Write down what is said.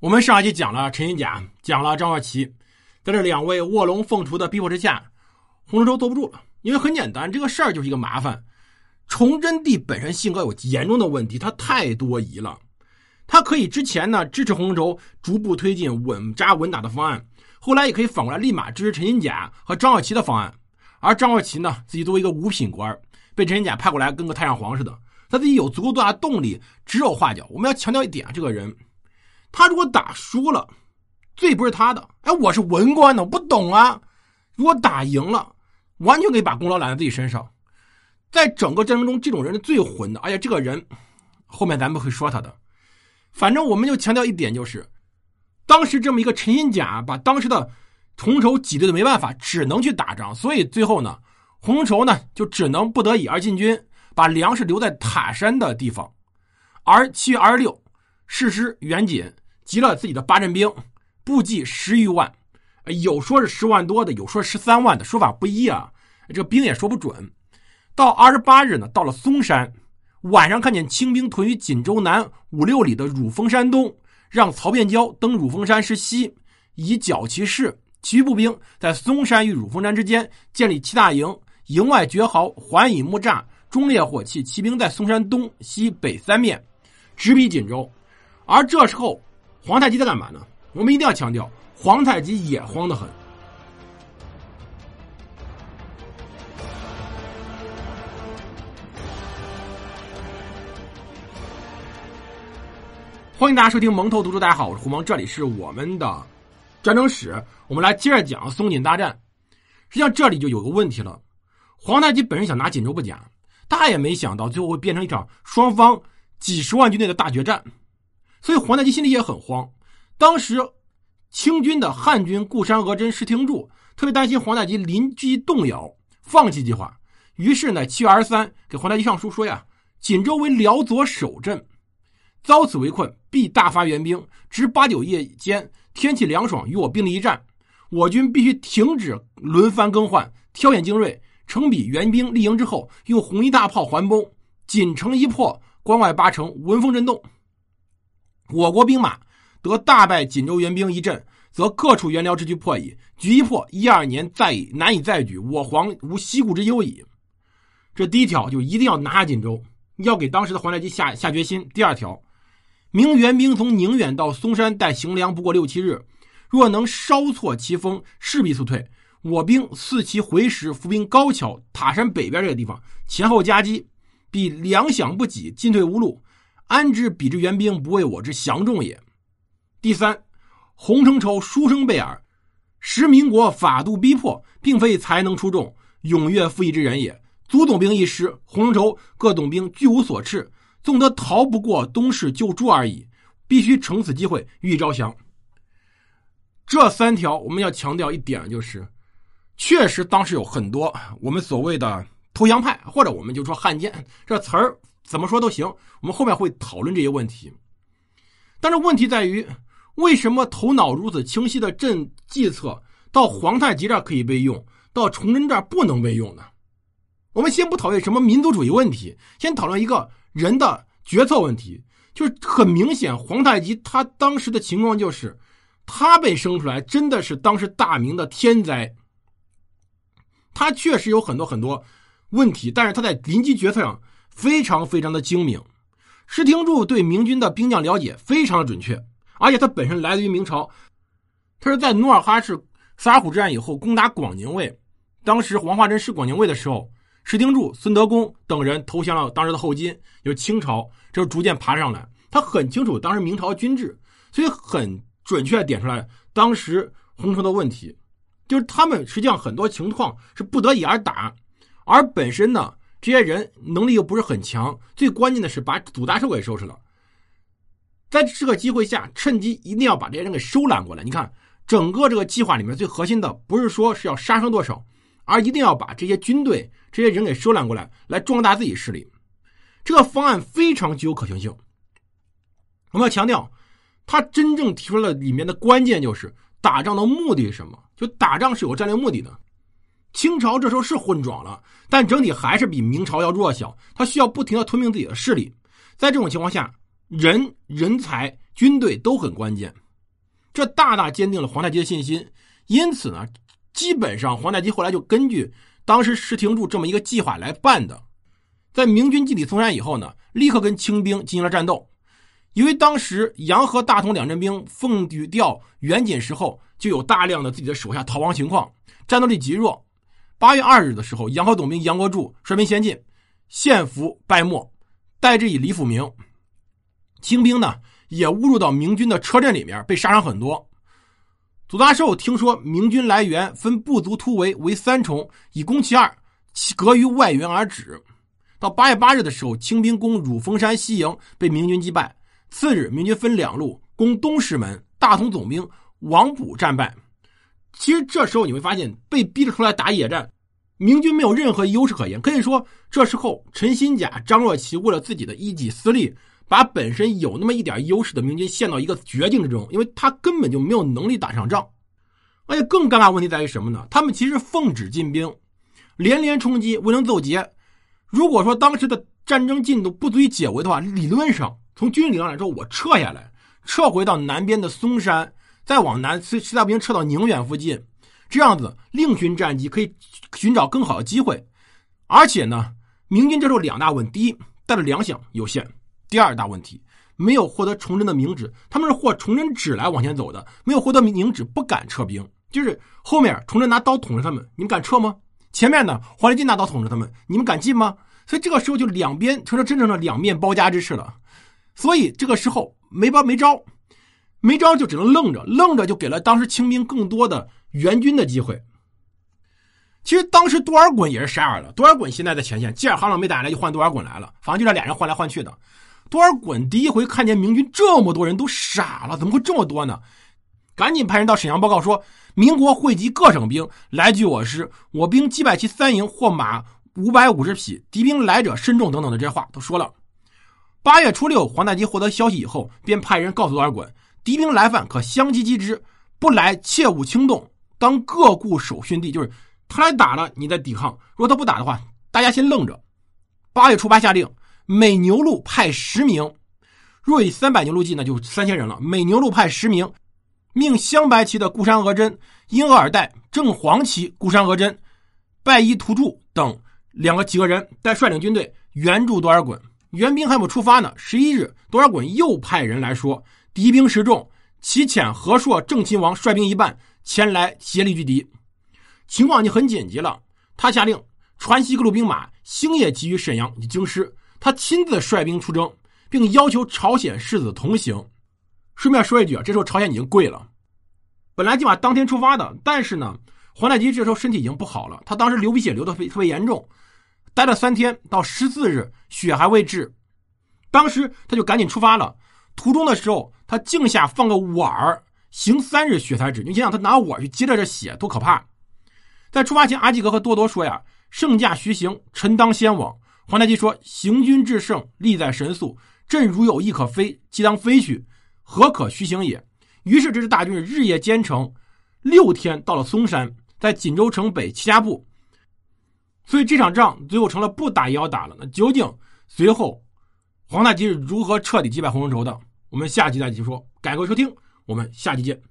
我们上一集讲了陈金甲，讲了张若琪，在这两位卧龙凤雏的逼迫之下，洪承畴坐不住了。因为很简单，这个事儿就是一个麻烦。崇祯帝本身性格有严重的问题，他太多疑了。他可以之前呢支持洪承畴逐步推进稳扎稳打的方案，后来也可以反过来立马支持陈金甲和张若琪的方案。而张若琪呢，自己作为一个五品官，被陈金甲派过来跟个太上皇似的，他自己有足够多大动力指手画脚。我们要强调一点，这个人。他如果打输了，罪不是他的。哎，我是文官呢，我不懂啊。如果打赢了，完全可以把功劳揽在自己身上。在整个战争中，这种人是最混的。而且这个人，后面咱们会说他的。反正我们就强调一点，就是当时这么一个陈新甲，把当时的洪筹挤兑的没办法，只能去打仗。所以最后呢，红绸呢就只能不得已而进军，把粮食留在塔山的地方。而七月二十六，誓师援锦。集了自己的八阵兵，部计十余万，有说是十万多的，有说十三万的，说法不一啊。这兵也说不准。到二十八日呢，到了嵩山，晚上看见清兵屯于锦州南五六里的乳峰山东，让曹变蛟登乳峰山石西，以剿其势。其余步兵在嵩山与乳峰山之间建立七大营，营外绝壕，环以木栅，中列火器。骑兵在嵩山东西北三面，直逼锦州。而这时候。皇太极在干嘛呢？我们一定要强调，皇太极也慌得很。欢迎大家收听蒙头读书，大家好，我是胡蒙，这里是我们的战争史，我们来接着讲松锦大战。实际上这里就有个问题了，皇太极本身想拿锦州不假，他也没想到最后会变成一场双方几十万军队的大决战。所以皇太极心里也很慌。当时清军的汉军固山额真石廷柱特别担心皇太极临机动摇，放弃计划。于是呢，七月二十三给皇太极上书说呀：“锦州为辽左守镇，遭此围困，必大发援兵。值八九夜间，天气凉爽，与我兵力一战，我军必须停止轮番更换，挑选精锐，成比援兵立营之后，用红衣大炮环攻。锦城一破，关外八城闻风震动。”我国兵马得大败锦州援兵一阵，则各处援辽之局破矣。局一破，一二年再难以再举，我皇无西顾之忧矣。这第一条就一定要拿下锦州，要给当时的皇太极下下决心。第二条，明援兵从宁远到嵩山带行粮不过六七日，若能稍错其锋，势必速退。我兵四骑回时，伏兵高桥、塔山北边这个地方，前后夹击，必粮饷不给，进退无路。安知彼之援兵不为我之降众也？第三，洪承畴书生贝尔，时民国法度逼迫，并非才能出众、踊跃赴义之人也。足总兵一师，洪承畴各总兵俱无所斥，纵得逃不过东市救助而已。必须乘此机会予以招降。这三条我们要强调一点，就是确实当时有很多我们所谓的投降派，或者我们就说汉奸这词儿。怎么说都行，我们后面会讨论这些问题。但是问题在于，为什么头脑如此清晰的朕计策到皇太极这儿可以被用，到崇祯这儿不能被用呢？我们先不讨论什么民族主义问题，先讨论一个人的决策问题。就是很明显，皇太极他当时的情况就是，他被生出来真的是当时大明的天灾。他确实有很多很多问题，但是他在临机决策上。非常非常的精明，石廷柱对明军的兵将了解非常的准确，而且他本身来自于明朝，他是在努尔哈赤萨尔浒之战以后攻打广宁卫，当时黄化贞是广宁卫的时候，石廷柱、孙德公等人投降了当时的后金，就是清朝，就逐渐爬上来。他很清楚当时明朝军制，所以很准确点出来当时洪承的问题，就是他们实际上很多情况是不得已而打，而本身呢。这些人能力又不是很强，最关键的是把祖大寿给收拾了。在这个机会下，趁机一定要把这些人给收揽过来。你看，整个这个计划里面最核心的不是说是要杀伤多少，而一定要把这些军队、这些人给收揽过来，来壮大自己势力。这个方案非常具有可行性。我们要强调，他真正提出了里面的关键就是打仗的目的是什么？就打仗是有战略目的的。清朝这时候是混壮了，但整体还是比明朝要弱小。他需要不停的吞并自己的势力。在这种情况下，人、人才、军队都很关键。这大大坚定了皇太极的信心。因此呢，基本上皇太极后来就根据当时石廷柱这么一个计划来办的。在明军进抵松山以后呢，立刻跟清兵进行了战斗。因为当时杨和大同两镇兵奉调援锦时候，就有大量的自己的手下逃亡情况，战斗力极弱。八月二日的时候，杨和总兵杨国柱率兵先进，献俘败没，代之以李辅明。清兵呢也误入到明军的车阵里面，被杀伤很多。祖大寿听说明军来援，分部族突围为三重，以攻其二，其隔于外援而止。到八月八日的时候，清兵攻汝峰山西营，被明军击败。次日，明军分两路攻东石门，大同总兵王补战败。其实这时候你会发现，被逼着出来打野战，明军没有任何优势可言。可以说，这时候陈新甲、张若琪为了自己的一己私利。把本身有那么一点优势的明军陷到一个绝境之中，因为他根本就没有能力打上仗。而且更尴尬问题在于什么呢？他们其实奉旨进兵，连连冲击未能奏捷。如果说当时的战争进度不足以解围的话，理论上从军事理论来说，我撤下来，撤回到南边的松山，再往南实实在不行撤到宁远附近，这样子另寻战机，可以寻找更好的机会。而且呢，明军这时候两大问：第一，带的粮饷有限。第二大问题，没有获得崇祯的明旨，他们是获崇祯旨来往前走的，没有获得明旨，不敢撤兵。就是后面崇祯拿刀捅着他们，你们敢撤吗？前面呢，皇帝进拿刀捅着他们，你们敢进吗？所以这个时候就两边成了真正的两面包夹之势了。所以这个时候没包没招，没招就只能愣着，愣着就给了当时清兵更多的援军的机会。其实当时多尔衮也是傻眼了，多尔衮现在在前线，吉尔哈朗没打来，就换多尔衮来了，反正就这俩人换来换去的。多尔衮第一回看见明军这么多人都傻了，怎么会这么多呢？赶紧派人到沈阳报告说，民国汇集各省兵来拒我师，我兵击败其三营，获马五百五十匹，敌兵来者甚众，等等的这些话都说了。八月初六，皇太极获得消息以后，便派人告诉多尔衮，敌兵来犯，可相击击之，不来切勿轻动，当各固守训地，就是他来打了，你再抵抗；如果他不打的话，大家先愣着。八月初八下令。每牛录派十名，若以三百牛录计，那就三千人了。每牛录派十名，命镶白旗的固山额真、英额尔岱、正黄旗固山额真、拜衣图柱等两个几个人，带率领军队援助多尔衮。援兵还没出发呢。十一日，多尔衮又派人来说，敌兵十众，其遣和硕、郑亲王率兵一半前来协力拒敌。情况已经很紧急了，他下令传习各路兵马星夜集于沈阳以京师。他亲自率兵出征，并要求朝鲜世子同行。顺便说一句啊，这时候朝鲜已经跪了。本来计划当天出发的，但是呢，皇太极这时候身体已经不好了，他当时流鼻血流的特别特别严重，待了三天，到十四日血还未治，当时他就赶紧出发了。途中的时候，他镜下放个碗儿，行三日血才止。你想想，他拿碗去接着这血，多可怕！在出发前，阿济格和多多说呀：“圣驾徐行，臣当先往。”皇太极说：“行军至圣，利在神速。朕如有意可飞，即当飞去，何可徐行也？”于是这支大军日夜兼程，六天到了嵩山，在锦州城北齐家埠。所以这场仗最后成了不打也要打了。那究竟随后皇太极是如何彻底击败洪承畴的？我们下期再继续说。感谢收听，我们下期见。